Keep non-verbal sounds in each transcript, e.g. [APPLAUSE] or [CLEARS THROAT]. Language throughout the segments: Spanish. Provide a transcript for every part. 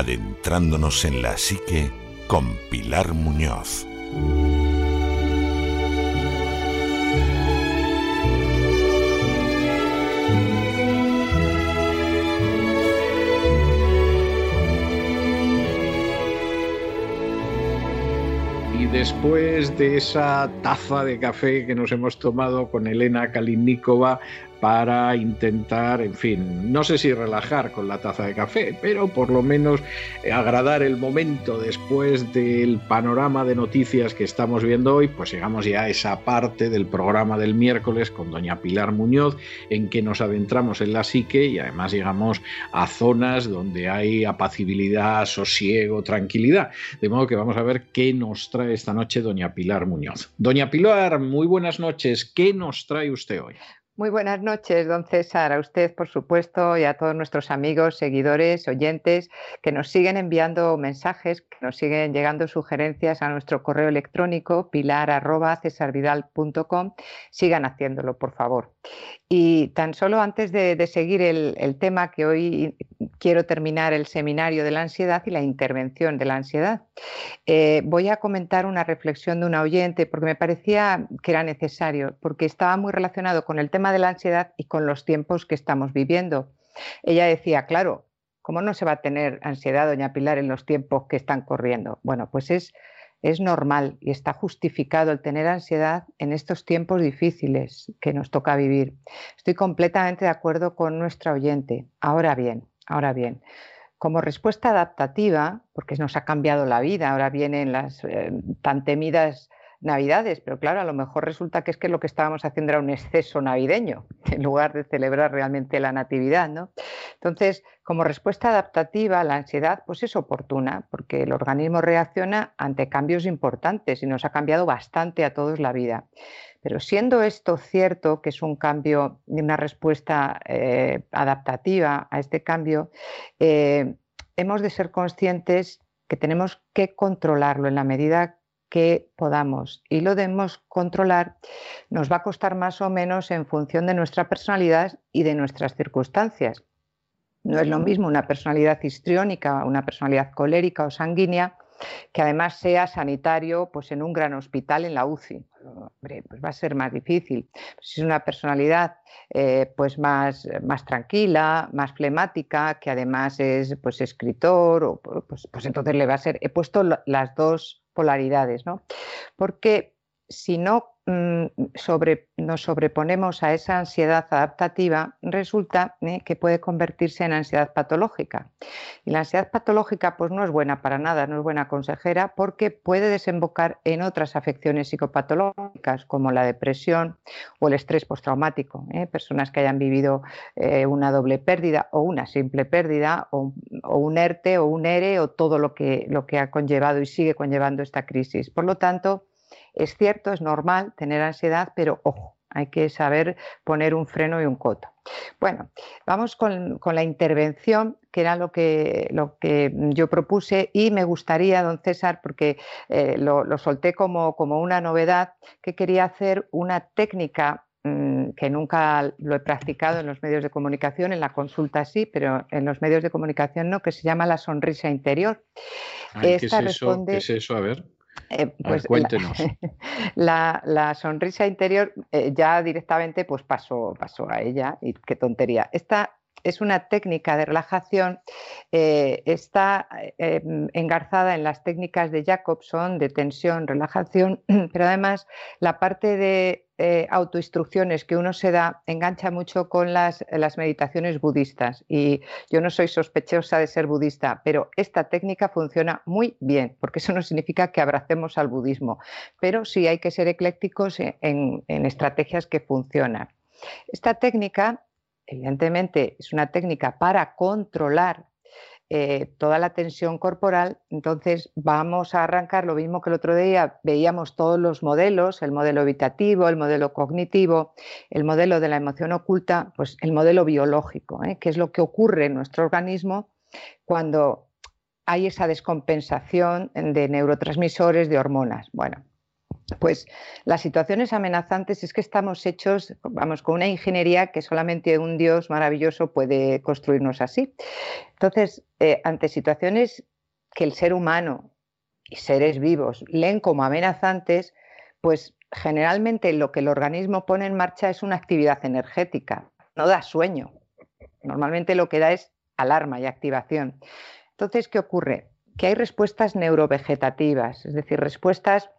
adentrándonos en la psique con Pilar Muñoz. Y después de esa taza de café que nos hemos tomado con Elena Kalinikova, para intentar, en fin, no sé si relajar con la taza de café, pero por lo menos eh, agradar el momento después del panorama de noticias que estamos viendo hoy, pues llegamos ya a esa parte del programa del miércoles con doña Pilar Muñoz, en que nos adentramos en la psique y además llegamos a zonas donde hay apacibilidad, sosiego, tranquilidad. De modo que vamos a ver qué nos trae esta noche doña Pilar Muñoz. Doña Pilar, muy buenas noches. ¿Qué nos trae usted hoy? Muy buenas noches, don César, a usted, por supuesto, y a todos nuestros amigos, seguidores, oyentes que nos siguen enviando mensajes, que nos siguen llegando sugerencias a nuestro correo electrónico pilar.cesarvidal.com. Sigan haciéndolo, por favor. Y tan solo antes de, seguir el, tema que hoy quiero terminar el seminario de la ansiedad y la intervención de la ansiedad, eh, voy a comentar una reflexión de una oyente porque me parecía que era necesario, porque estaba muy relacionado con el tema de la ansiedad y con los tiempos que estamos viviendo. Ella decía, claro, ¿cómo no se va a tener ansiedad, doña Pilar, en los tiempos que están corriendo? Bueno, pues es es normal y está justificado el tener ansiedad en estos tiempos difíciles que nos toca vivir. Estoy completamente de acuerdo con nuestra oyente. Ahora bien, ahora bien, como respuesta adaptativa, porque nos ha cambiado la vida, ahora vienen las eh, tan temidas Navidades, pero claro, a lo mejor resulta que es que lo que estábamos haciendo era un exceso navideño, [LAUGHS] en lugar de celebrar realmente la Natividad, ¿no? Entonces, como respuesta adaptativa, la ansiedad pues es oportuna, porque el organismo reacciona ante cambios importantes y nos ha cambiado bastante a todos la vida. Pero siendo esto cierto, que es un cambio una respuesta eh, adaptativa a este cambio, eh, hemos de ser conscientes que tenemos que controlarlo en la medida que podamos y lo debemos controlar, nos va a costar más o menos en función de nuestra personalidad y de nuestras circunstancias. No es lo mismo una personalidad histriónica, una personalidad colérica o sanguínea, que además sea sanitario pues en un gran hospital en la UCI. pues va a ser más difícil. Si es una personalidad eh, pues más, más tranquila, más flemática, que además es pues escritor, o, pues, pues entonces le va a ser. He puesto las dos polaridades, ¿no? Porque si no mm, nos sobreponemos a esa ansiedad adaptativa, resulta ¿eh? que puede convertirse en ansiedad patológica. Y la ansiedad patológica pues, no es buena para nada, no es buena consejera, porque puede desembocar en otras afecciones psicopatológicas como la depresión o el estrés postraumático. ¿eh? Personas que hayan vivido eh, una doble pérdida o una simple pérdida o, un ERTE o un ERE o todo lo que, lo que ha conllevado y sigue conllevando esta crisis. Por lo tanto, es cierto, es normal tener ansiedad, pero ojo, hay que saber poner un freno y un coto. Bueno, vamos con, la intervención, que era lo que, lo que, yo propuse, y me gustaría, don César, porque eh, lo, solté como, como, una novedad, que quería hacer una técnica mm, que nunca lo he practicado en los medios de comunicación, en la consulta sí, pero en los medios de comunicación no, que se llama la sonrisa interior. ¿qué, es eso? ¿Qué es eso? A ver. Eh, pues cuéntenos. [LAUGHS] La, sonrisa interior eh, ya directamente pues pasó, pasó a ella y qué tontería. Esta es una técnica de relajación, eh, está eh, engarzada en las técnicas de Jacobson de tensión, relajación, [CLEARS THROAT] pero además la parte de eh, autoinstrucciones que uno se da engancha mucho con las, las, meditaciones budistas. Y yo no soy sospechosa de ser budista, pero esta técnica funciona muy bien, porque eso no significa que abracemos al budismo, pero sí hay que ser eclécticos en estrategias que funcionan. Esta técnica evidentemente es una técnica para controlar eh, toda la tensión corporal, entonces vamos a arrancar lo mismo que el otro día, veíamos todos los modelos, el modelo evitativo, el modelo cognitivo, el modelo de la emoción oculta, pues el modelo biológico, ¿eh? que es lo que ocurre en nuestro organismo cuando hay esa descompensación de neurotransmisores, de hormonas. Bueno, pues las situaciones amenazantes es que estamos hechos, vamos, con una ingeniería que solamente un Dios maravilloso puede construirnos así. Entonces, eh, ante situaciones que el ser humano y seres vivos leen como amenazantes, pues generalmente lo que el organismo pone en marcha es una actividad energética, no da sueño. Normalmente lo que da es alarma y activación. Entonces, ¿qué ocurre? Que hay respuestas neurovegetativas, es decir, respuestas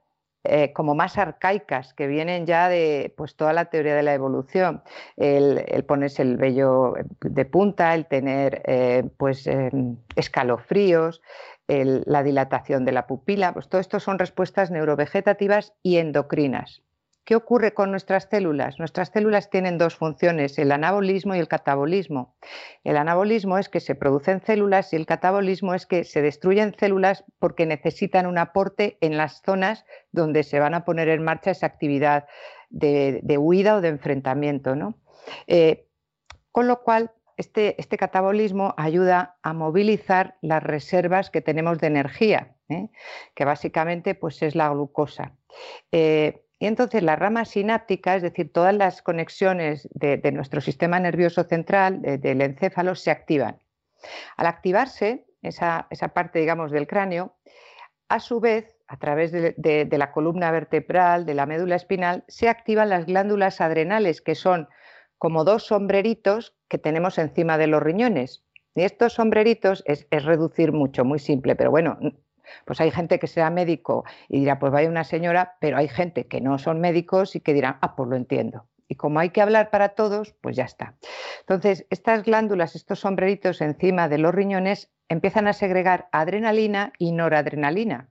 eh, como más arcaicas, que vienen ya de pues, toda la teoría de la evolución. El, ponerse el vello de punta, el tener eh, pues, em, escalofríos, la dilatación de la pupila, pues todo esto son respuestas neurovegetativas y endocrinas. ¿Qué ocurre con nuestras células? Nuestras células tienen dos funciones, el anabolismo y el catabolismo. El anabolismo es que se producen células y el catabolismo es que se destruyen células porque necesitan un aporte en las zonas donde se van a poner en marcha esa actividad de, huida o de enfrentamiento. Eh, con lo cual, este, este, catabolismo ayuda a movilizar las reservas que tenemos de energía, ¿eh? que básicamente pues, es la glucosa. Eh, y entonces la rama sináptica, es decir, todas las conexiones de, nuestro sistema nervioso central, del encéfalo, se activan. Al activarse esa, parte, digamos, del cráneo, a su vez, a través de, la columna vertebral, de la médula espinal, se activan las glándulas adrenales, que son como dos sombreritos que tenemos encima de los riñones. Y estos sombreritos es reducir mucho, muy simple, pero bueno, pues hay gente que sea médico y dirá, pues vaya una señora, pero hay gente que no son médicos y que dirán, ah, pues lo entiendo. Y como hay que hablar para todos, pues ya está. Entonces, estas glándulas, estos sombreritos encima de los riñones, empiezan a segregar adrenalina y noradrenalina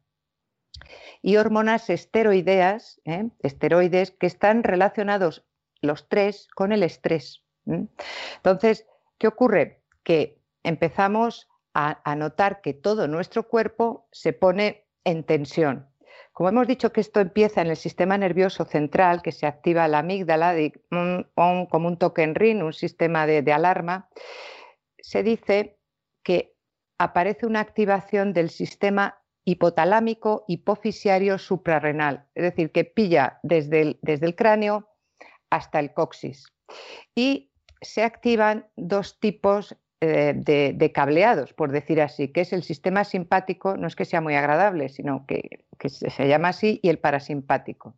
y hormonas esteroideas, ¿eh? esteroides que están relacionados los tres con el estrés. Entonces, ¿qué ocurre? Que empezamos a, notar que todo nuestro cuerpo se pone en tensión. Como hemos dicho que esto empieza en el sistema nervioso central, que se activa la amígdala como un toque en rin, un sistema de, alarma, se dice que aparece una activación del sistema hipotalámico hipofisiario suprarrenal, es decir, que pilla desde el, desde el cráneo hasta el coxis. Y se activan dos tipos eh, de, cableados, por decir así, que es el sistema simpático, no es que sea muy agradable, sino que, se, llama así, y el parasimpático.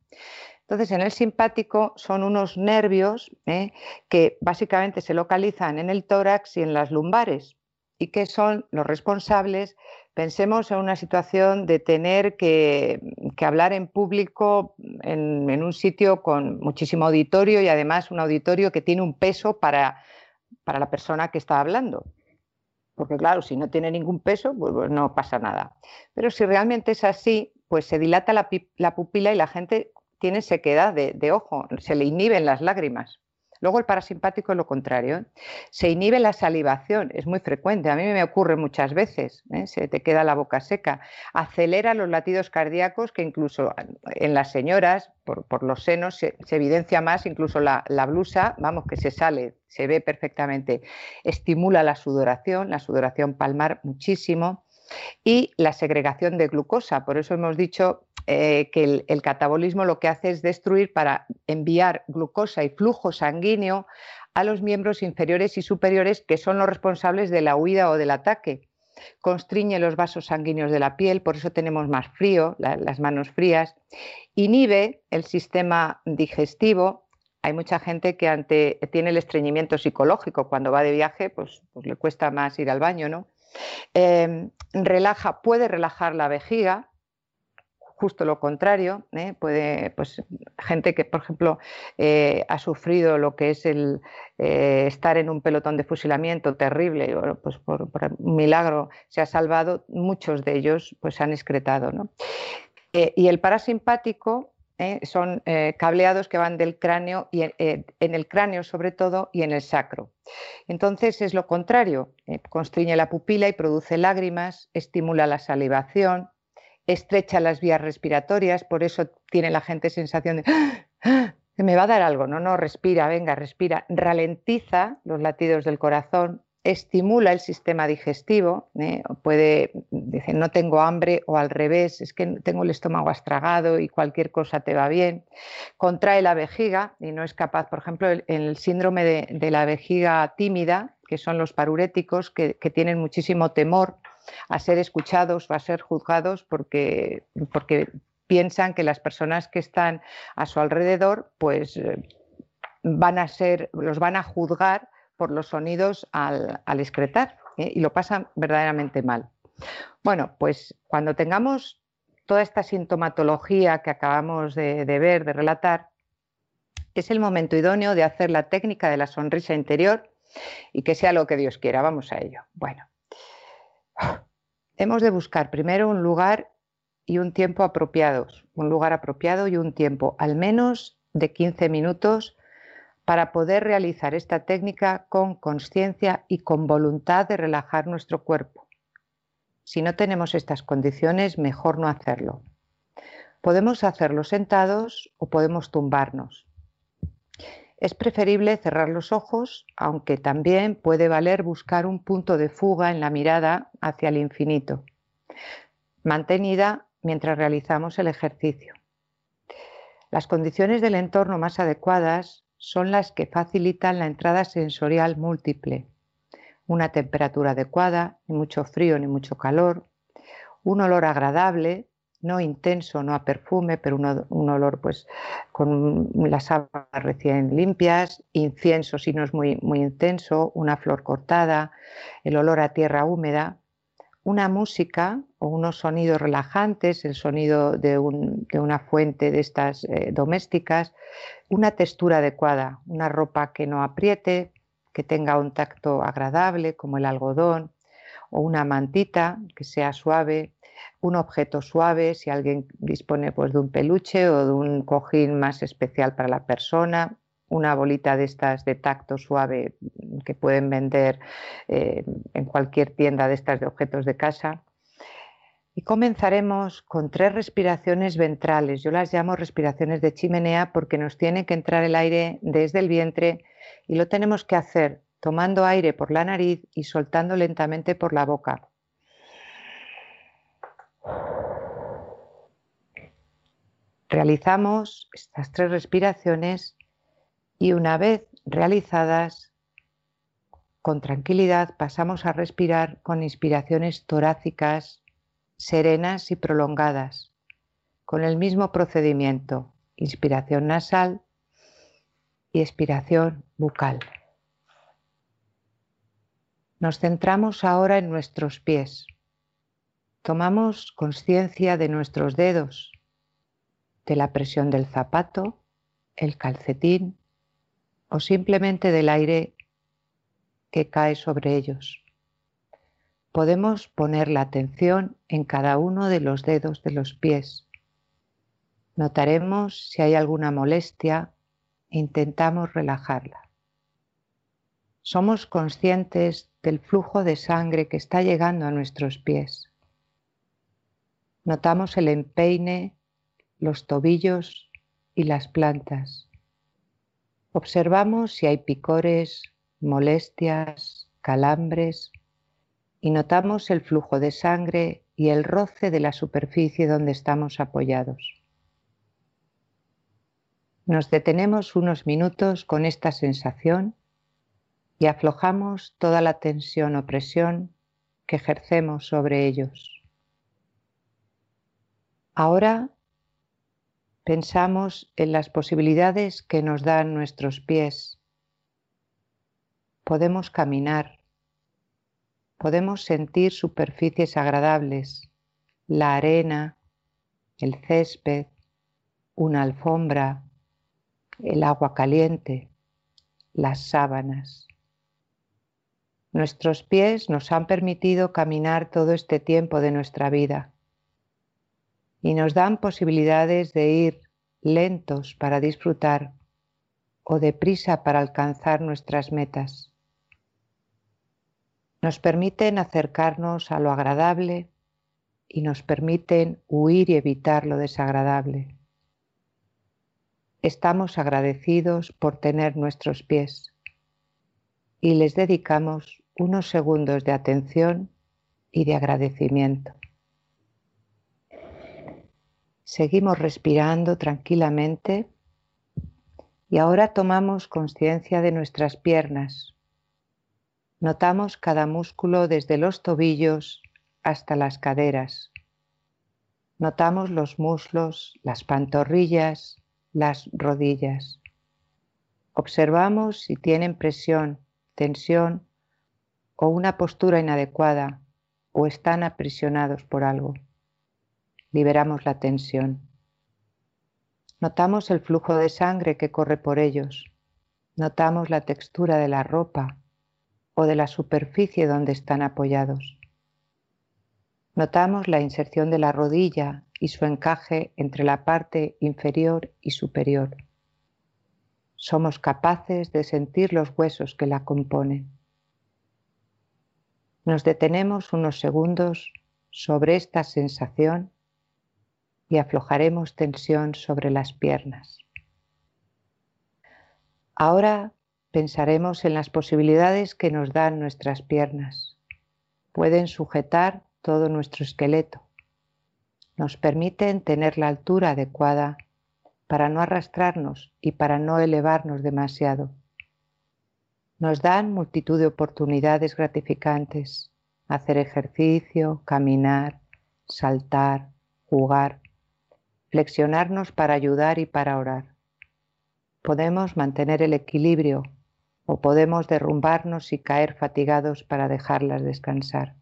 Entonces, en el simpático son unos nervios eh, que básicamente se localizan en el tórax y en las lumbares y que son los responsables, pensemos en una situación de tener que, hablar en público en, un sitio con muchísimo auditorio y además un auditorio que tiene un peso para para la persona que está hablando. Porque claro, si no tiene ningún peso, pues, pues no pasa nada. Pero si realmente es así, pues se dilata la, pupila y la gente tiene sequedad de, ojo, se le inhiben las lágrimas. Luego el parasimpático es lo contrario. ¿eh? Se inhibe la salivación, es muy frecuente. A mí me ocurre muchas veces. ¿eh? Se te queda la boca seca. Acelera los latidos cardíacos que incluso en las señoras, por, los senos, se, evidencia más. Incluso la, la blusa, vamos, que se sale, se ve perfectamente. Estimula la sudoración, la sudoración palmar muchísimo y la segregación de glucosa. Por eso hemos dicho eh, que el, catabolismo lo que hace es destruir para enviar glucosa y flujo sanguíneo a los miembros inferiores y superiores que son los responsables de la huida o del ataque. Constriñe los vasos sanguíneos de la piel, por eso tenemos más frío, las manos frías. Inhibe el sistema digestivo, hay mucha gente que ante, tiene el estreñimiento psicológico cuando va de viaje, pues, pues le cuesta más ir al baño, ¿no? Em, relaja, puede relajar la vejiga, justo lo contrario, ¿eh? puede, pues, gente que, por ejemplo, eh, ha sufrido lo que es el eh, estar en un pelotón de fusilamiento terrible, pues por, milagro se ha salvado, muchos de ellos pues han excretado. y el parasimpático son cableados que van del cráneo y en el cráneo sobre todo y en el sacro. Entonces es lo contrario, constriñe la pupila y produce lágrimas, estimula la salivación, estrecha las vías respiratorias, por eso tiene la gente sensación de ¡Ah! que me va a dar algo. No, no, respira, venga, respira. Ralentiza los latidos del corazón, estimula el sistema digestivo, ¿eh? puede decir no tengo hambre o al revés, es que tengo el estómago astragado y cualquier cosa te va bien, contrae la vejiga y no es capaz, por ejemplo, el, el síndrome de, la vejiga tímida, que son los paruréticos, que, que tienen muchísimo temor a ser escuchados o a ser juzgados porque, porque piensan que las personas que están a su alrededor pues eh, van a ser, los van a juzgar por los sonidos al, excretar ¿eh? y lo pasan verdaderamente mal. Bueno, pues cuando tengamos toda esta sintomatología que acabamos de, de ver, de relatar, es el momento idóneo de hacer la técnica de la sonrisa interior y que sea lo que Dios quiera. Vamos a ello. Bueno, Hemos de buscar primero un lugar y un tiempo apropiados, un lugar apropiado y un tiempo al menos de 15 minutos para poder realizar esta técnica con conciencia y con voluntad de relajar nuestro cuerpo. Si no tenemos estas condiciones, mejor no hacerlo. Podemos hacerlo sentados o podemos tumbarnos. Es preferible cerrar los ojos, aunque también puede valer buscar un punto de fuga en la mirada hacia el infinito, mantenida mientras realizamos el ejercicio. Las condiciones del entorno más adecuadas son las que facilitan la entrada sensorial múltiple, una temperatura adecuada, ni mucho frío ni mucho calor, un olor agradable, no intenso, no a perfume, pero un, olor pues con las sábanas recién limpias, incienso si no es muy, muy intenso, una flor cortada, el olor a tierra húmeda, una música o unos sonidos relajantes, el sonido de, una fuente de estas eh, domésticas, una textura adecuada, una ropa que no apriete, que tenga un tacto agradable como el algodón, o una mantita que sea suave, un objeto suave, si alguien dispone pues, de un peluche o de un cojín más especial para la persona, una bolita de estas de tacto suave que pueden vender eh, en cualquier tienda de estas de objetos de casa. Y comenzaremos con tres respiraciones ventrales. Yo las llamo respiraciones de chimenea porque nos tiene que entrar el aire desde el vientre y lo tenemos que hacer tomando aire por la nariz y soltando lentamente por la boca. Realizamos estas tres respiraciones y una vez realizadas, con tranquilidad pasamos a respirar con inspiraciones torácicas, serenas y prolongadas, con el mismo procedimiento, inspiración nasal y expiración bucal. Nos centramos ahora en nuestros pies. Tomamos conciencia de nuestros dedos, de la presión del zapato, el calcetín o simplemente del aire que cae sobre ellos. Podemos poner la atención en cada uno de los dedos de los pies. Notaremos si hay alguna molestia e intentamos relajarla. Somos conscientes del flujo de sangre que está llegando a nuestros pies. Notamos el empeine los tobillos y las plantas. Observamos si hay picores, molestias, calambres y notamos el flujo de sangre y el roce de la superficie donde estamos apoyados. Nos detenemos unos minutos con esta sensación y aflojamos toda la tensión o presión que ejercemos sobre ellos. Ahora pensamos en las posibilidades que nos dan nuestros pies. Podemos caminar, podemos sentir superficies agradables, la arena, el césped, una alfombra, el agua caliente, las sábanas. Nuestros pies nos han permitido caminar todo este tiempo de nuestra vida y nos dan posibilidades de ir lentos para disfrutar o deprisa para alcanzar nuestras metas. Nos permiten acercarnos a lo agradable y nos permiten huir y evitar lo desagradable. Estamos agradecidos por tener nuestros pies y les dedicamos unos segundos de atención y de agradecimiento. Seguimos respirando tranquilamente y ahora tomamos conciencia de nuestras piernas. Notamos cada músculo desde los tobillos hasta las caderas. Notamos los muslos, las pantorrillas, las rodillas. Observamos si tienen presión, tensión o una postura inadecuada o están aprisionados por algo. Liberamos la tensión. Notamos el flujo de sangre que corre por ellos. Notamos la textura de la ropa o de la superficie donde están apoyados. Notamos la inserción de la rodilla y su encaje entre la parte inferior y superior. Somos capaces de sentir los huesos que la componen. Nos detenemos unos segundos sobre esta sensación y aflojaremos tensión sobre las piernas. Ahora pensaremos en las posibilidades que nos dan nuestras piernas. Pueden sujetar todo nuestro esqueleto. Nos permiten tener la altura adecuada para no arrastrarnos y para no elevarnos demasiado nos dan multitud de oportunidades gratificantes, hacer ejercicio, caminar, saltar, jugar, flexionarnos para ayudar y para orar. Podemos mantener el equilibrio o podemos derrumbarnos y caer fatigados para dejarlas descansar.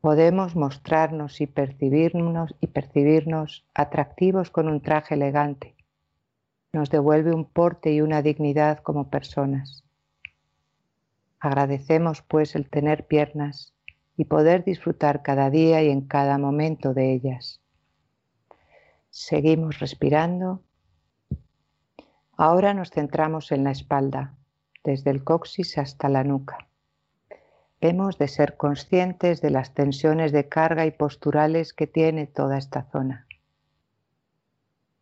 Podemos mostrarnos y percibirnos y percibirnos atractivos con un traje elegante nos devuelve un porte y una dignidad como personas. Agradecemos pues el tener piernas y poder disfrutar cada día y en cada momento de ellas. Seguimos respirando. Ahora nos centramos en la espalda, desde el coxis hasta la nuca. Hemos de ser conscientes de las tensiones de carga y posturales que tiene toda esta zona.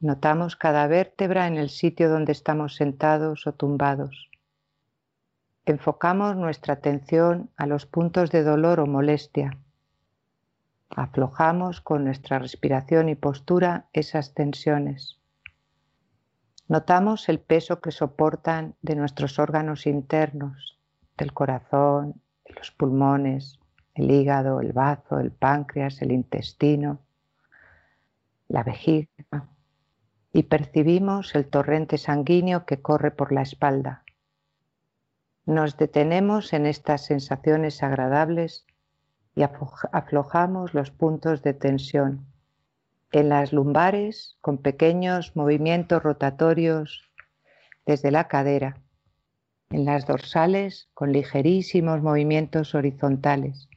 Notamos cada vértebra en el sitio donde estamos sentados o tumbados. Enfocamos nuestra atención a los puntos de dolor o molestia. Aflojamos con nuestra respiración y postura esas tensiones. Notamos el peso que soportan de nuestros órganos internos, del corazón, de los pulmones, el hígado, el bazo, el páncreas, el intestino, la vejiga y percibimos el torrente sanguíneo que corre por la espalda. Nos detenemos en estas sensaciones agradables y aflojamos los puntos de tensión. En las lumbares, con pequeños movimientos rotatorios desde la cadera. En las dorsales, con ligerísimos movimientos horizontales.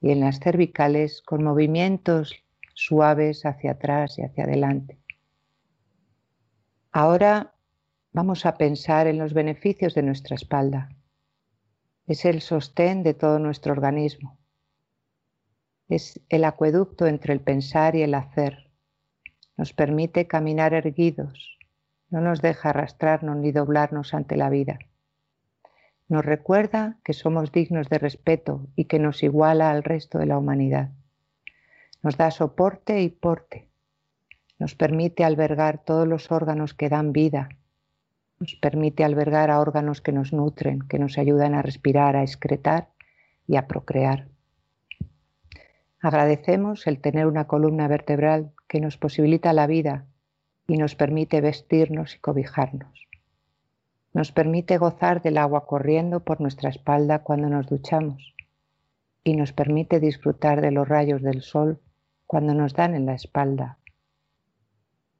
Y en las cervicales, con movimientos suaves hacia atrás y hacia adelante. Ahora vamos a pensar en los beneficios de nuestra espalda. Es el sostén de todo nuestro organismo. Es el acueducto entre el pensar y el hacer. Nos permite caminar erguidos. No nos deja arrastrarnos ni doblarnos ante la vida. Nos recuerda que somos dignos de respeto y que nos iguala al resto de la humanidad. Nos da soporte y porte nos permite albergar todos los órganos que dan vida, nos permite albergar a órganos que nos nutren, que nos ayudan a respirar, a excretar y a procrear. Agradecemos el tener una columna vertebral que nos posibilita la vida y nos permite vestirnos y cobijarnos. Nos permite gozar del agua corriendo por nuestra espalda cuando nos duchamos y nos permite disfrutar de los rayos del sol cuando nos dan en la espalda.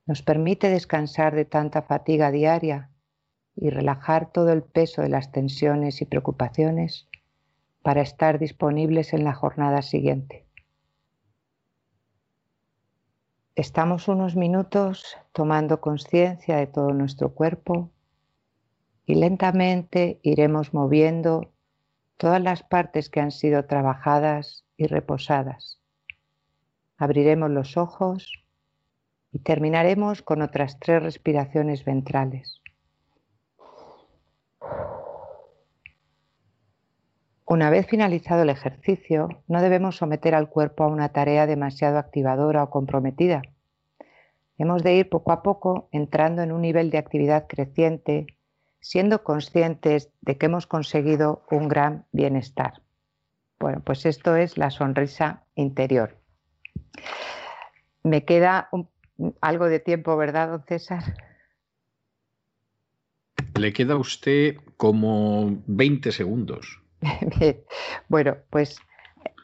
Nos permite descansar de tanta fatiga diaria y relajar todo el peso de las tensiones y preocupaciones para estar disponibles en la jornada siguiente. Estamos unos minutos tomando conciencia de todo nuestro cuerpo y lentamente iremos moviendo todas las partes que han sido trabajadas y reposadas. Abriremos los ojos y terminaremos con otras tres respiraciones ventrales. Una vez finalizado el ejercicio, no debemos someter al cuerpo a una tarea demasiado activadora o comprometida. Hemos de ir poco a poco entrando en un nivel de actividad creciente, siendo conscientes de que hemos conseguido un gran bienestar. Bueno, pues esto es la sonrisa interior. Me queda algo de tiempo, ¿verdad, don César? Le queda a usted como 20 segundos. [LAUGHS] Bueno, pues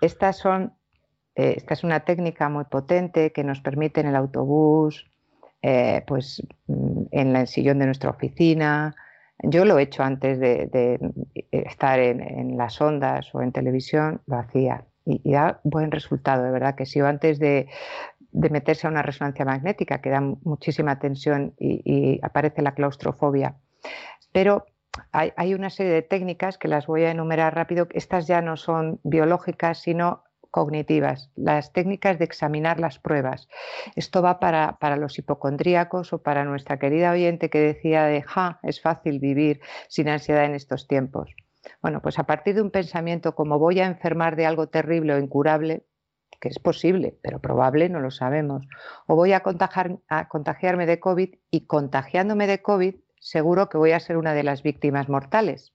estas son, eh, esta es una técnica muy potente que nos permite en el autobús, eh, pues mm, en el sillón de nuestra oficina. Yo lo he hecho antes de, estar en, las ondas o en televisión, lo hacía y, da buen resultado, de verdad que si antes de, meterse a una resonancia magnética que da muchísima tensión y, y aparece la claustrofobia. Pero hay, una serie de técnicas que las voy a enumerar rápido. Estas ya no son biológicas, sino cognitivas, las técnicas de examinar las pruebas. Esto va para, los hipocondríacos o para nuestra querida oyente que decía de, ja, es fácil vivir sin ansiedad en estos tiempos. Bueno, pues a partir de un pensamiento como voy a enfermar de algo terrible o incurable, que es posible, pero probable no lo sabemos, o voy a, a contagiarme de COVID y contagiándome de COVID seguro que voy a ser una de las víctimas mortales.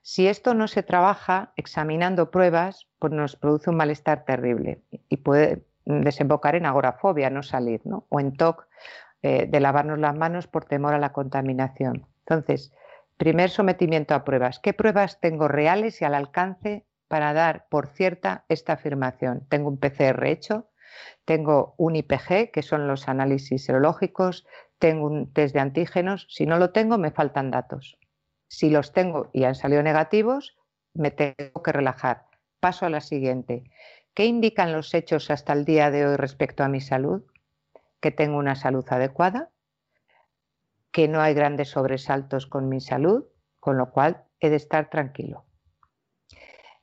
Si esto no se trabaja examinando pruebas, pues nos produce un malestar terrible y puede desembocar en agorafobia, no salir, ¿no? o en TOC eh, de lavarnos las manos por temor a la contaminación. Entonces, primer sometimiento a pruebas. ¿Qué pruebas tengo reales y al alcance para dar por cierta esta afirmación? Tengo un PCR hecho, tengo un IPG, que son los análisis serológicos, tengo un test de antígenos, si no lo tengo me faltan datos. Si los tengo y han salido negativos, me tengo que relajar. Paso a la siguiente. ¿Qué indican los hechos hasta el día de hoy respecto a mi salud? Que tengo una salud adecuada, que no hay grandes sobresaltos con mi salud, con lo cual he de estar tranquilo.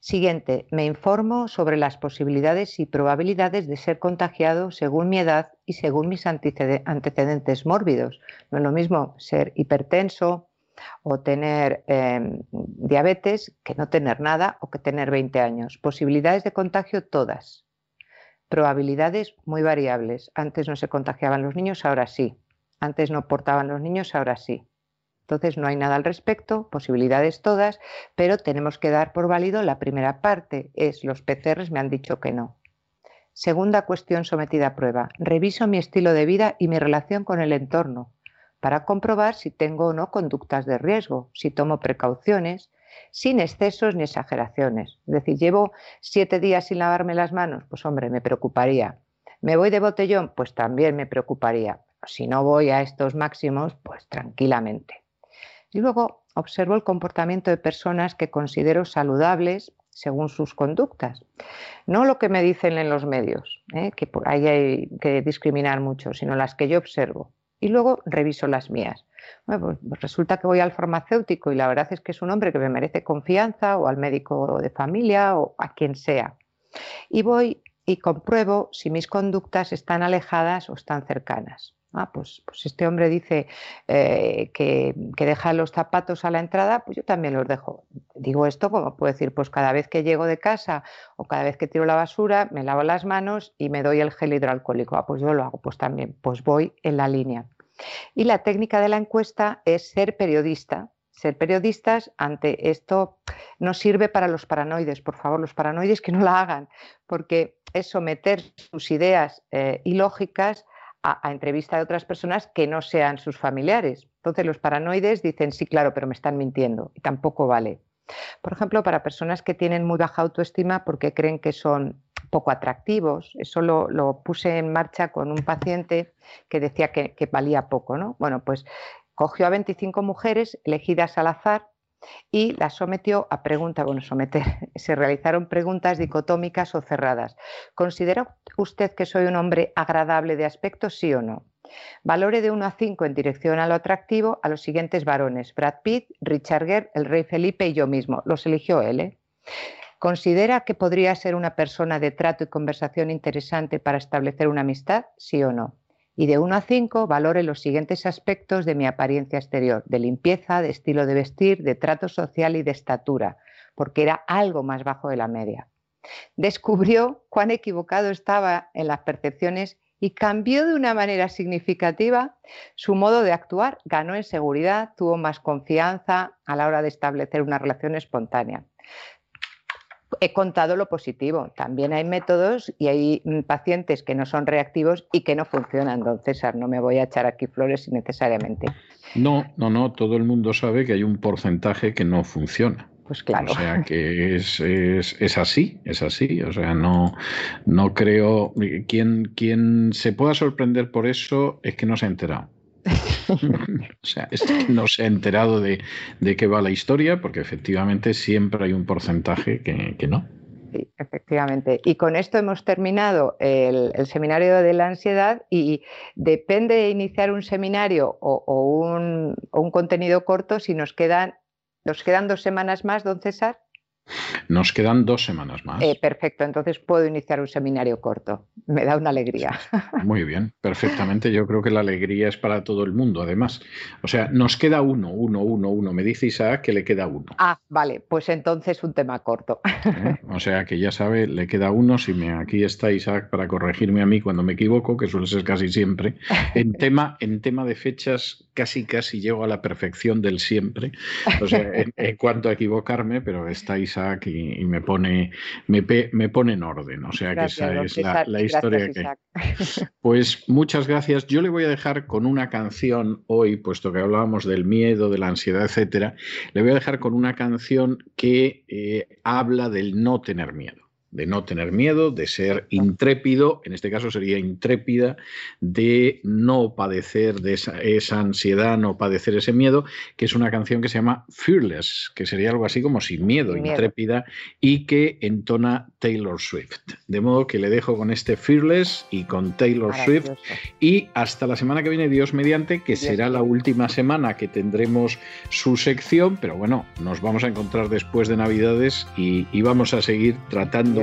Siguiente, me informo sobre las posibilidades y probabilidades de ser contagiado según mi edad y según mis antecedentes mórbidos. No es lo mismo ser hipertenso o tener em, diabetes que no tener nada o que tener 20 años. Posibilidades de contagio todas. Probabilidades muy variables. Antes no se contagiaban los niños, ahora sí. Antes no portaban los niños, ahora sí. Entonces no hay nada al respecto, posibilidades todas, pero tenemos que dar por válido la primera parte, es los PCRs me han dicho que no. Segunda cuestión sometida a prueba, reviso mi estilo de vida y mi relación con el entorno para comprobar si tengo o no conductas de riesgo, si tomo precauciones, sin excesos ni exageraciones. Es decir, llevo siete días sin lavarme las manos, pues hombre, me preocuparía. ¿Me voy de botellón? Pues también me preocuparía. Si no voy a estos máximos, pues tranquilamente. Y luego observo el comportamiento de personas que considero saludables según sus conductas. No lo que me dicen en los medios, ¿eh? que por ahí hay que discriminar mucho, sino las que yo observo. Y luego reviso las mías. Pues, pues resulta que voy al farmacéutico y la verdad es que es un hombre que me merece confianza, o al médico de familia, o a quien sea. Y voy y compruebo si mis conductas están alejadas o están cercanas. Ah, pues, pues este hombre dice eh, que, deja los zapatos a la entrada, pues yo también los dejo. Digo esto como puedo decir, pues cada vez que llego de casa o cada vez que tiro la basura, me lavo las manos y me doy el gel hidroalcohólico. Ah, pues yo lo hago, pues también, pues voy en la línea. Y la técnica de la encuesta es ser periodista. Ser periodistas ante esto no sirve para los paranoides, por favor, los paranoides que no la hagan, porque es someter sus ideas eh, ilógicas a, entrevista de otras personas que no sean sus familiares. Entonces los paranoides dicen, sí, claro, pero me están mintiendo y tampoco vale. Por ejemplo, para personas que tienen muy baja autoestima porque creen que son poco atractivos. Eso lo, puse en marcha con un paciente que decía que, que, valía poco. ¿no? Bueno, pues cogió a 25 mujeres elegidas al azar y las sometió a preguntas, bueno, someter, [LAUGHS] se realizaron preguntas dicotómicas o cerradas. ¿Considera usted que soy un hombre agradable de aspecto, sí o no? Valore de 1 a 5 en dirección a lo atractivo a los siguientes varones, Brad Pitt, Richard Gere, el rey Felipe y yo mismo. Los eligió él. ¿eh? ¿Considera que podría ser una persona de trato y conversación interesante para establecer una amistad, sí o no? Y de 1 a 5 valore los siguientes aspectos de mi apariencia exterior, de limpieza, de estilo de vestir, de trato social y de estatura, porque era algo más bajo de la media. Descubrió cuán equivocado estaba en las percepciones y cambió de una manera significativa su modo de actuar, ganó en seguridad, tuvo más confianza a la hora de establecer una relación espontánea he contado lo positivo. También hay métodos y hay mm, pacientes que no son reactivos y que no funcionan. Don César, no me voy a echar aquí flores innecesariamente. No, no, no. Todo el mundo sabe que hay un porcentaje que no funciona. Pues claro. O sea que es, es, así, es así. O sea, no, no creo. Quien, quien se pueda sorprender por eso es que no se ha enterado. [LAUGHS] [LAUGHS] o sea, no se ha enterado de, qué va la historia, porque efectivamente siempre hay un porcentaje que, no. Sí, efectivamente. Y con esto hemos terminado el, seminario de la ansiedad y depende de iniciar un seminario o, un, o un, contenido corto si nos quedan, nos quedan dos semanas más, don César. Nos quedan dos semanas más. Eh, perfecto, entonces puedo iniciar un seminario corto. Me da una alegría. Muy bien, perfectamente. Yo creo que la alegría es para todo el mundo, además. O sea, nos queda uno, uno, uno, uno. Me dice Isaac que le queda uno. Ah, vale, pues entonces un tema corto. ¿Eh? O sea, que ya sabe, le queda uno. Si me, aquí está Isaac para corregirme a mí cuando me equivoco, que suele ser casi siempre. En [LAUGHS] tema, en tema de fechas, casi, casi llego a la perfección del siempre. O sea, en, cuanto a equivocarme, pero y, me pone me, me, pone en orden. O sea que esa es la, historia que. Pues muchas gracias. Yo le voy a dejar con una canción hoy, puesto que hablábamos del miedo, de la ansiedad, etcétera. Le voy a dejar con una canción que eh, habla del no tener miedo de no tener miedo, de ser intrépido, en este caso sería intrépida, de no padecer de esa, ansiedad, no padecer ese miedo, que es una canción que se llama Fearless, que sería algo así como sin miedo, intrépida, y que entona Taylor Swift. De modo que le dejo con este Fearless y con Taylor Swift, y hasta la semana que viene, Dios mediante, que será la última semana que tendremos su sección, pero bueno, nos vamos a encontrar después de Navidades y, y vamos a seguir tratando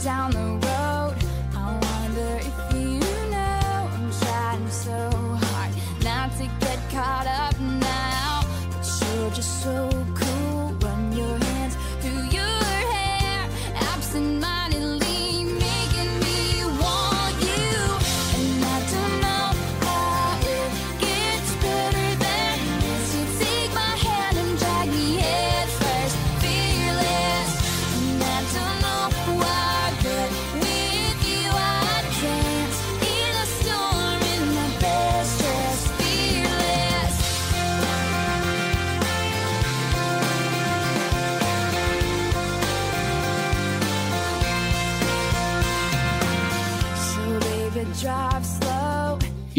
down the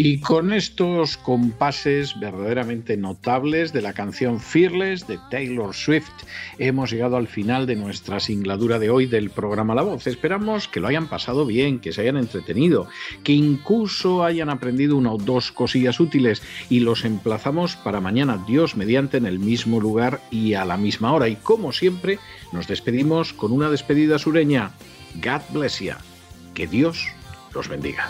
Y con estos compases verdaderamente notables de la canción Fearless de Taylor Swift, hemos llegado al final de nuestra singladura de hoy del programa La Voz. Esperamos que lo hayan pasado bien, que se hayan entretenido, que incluso hayan aprendido una o dos cosillas útiles y los emplazamos para mañana, Dios mediante, en el mismo lugar y a la misma hora. Y como siempre, nos despedimos con una despedida sureña. God bless you. Que Dios los bendiga.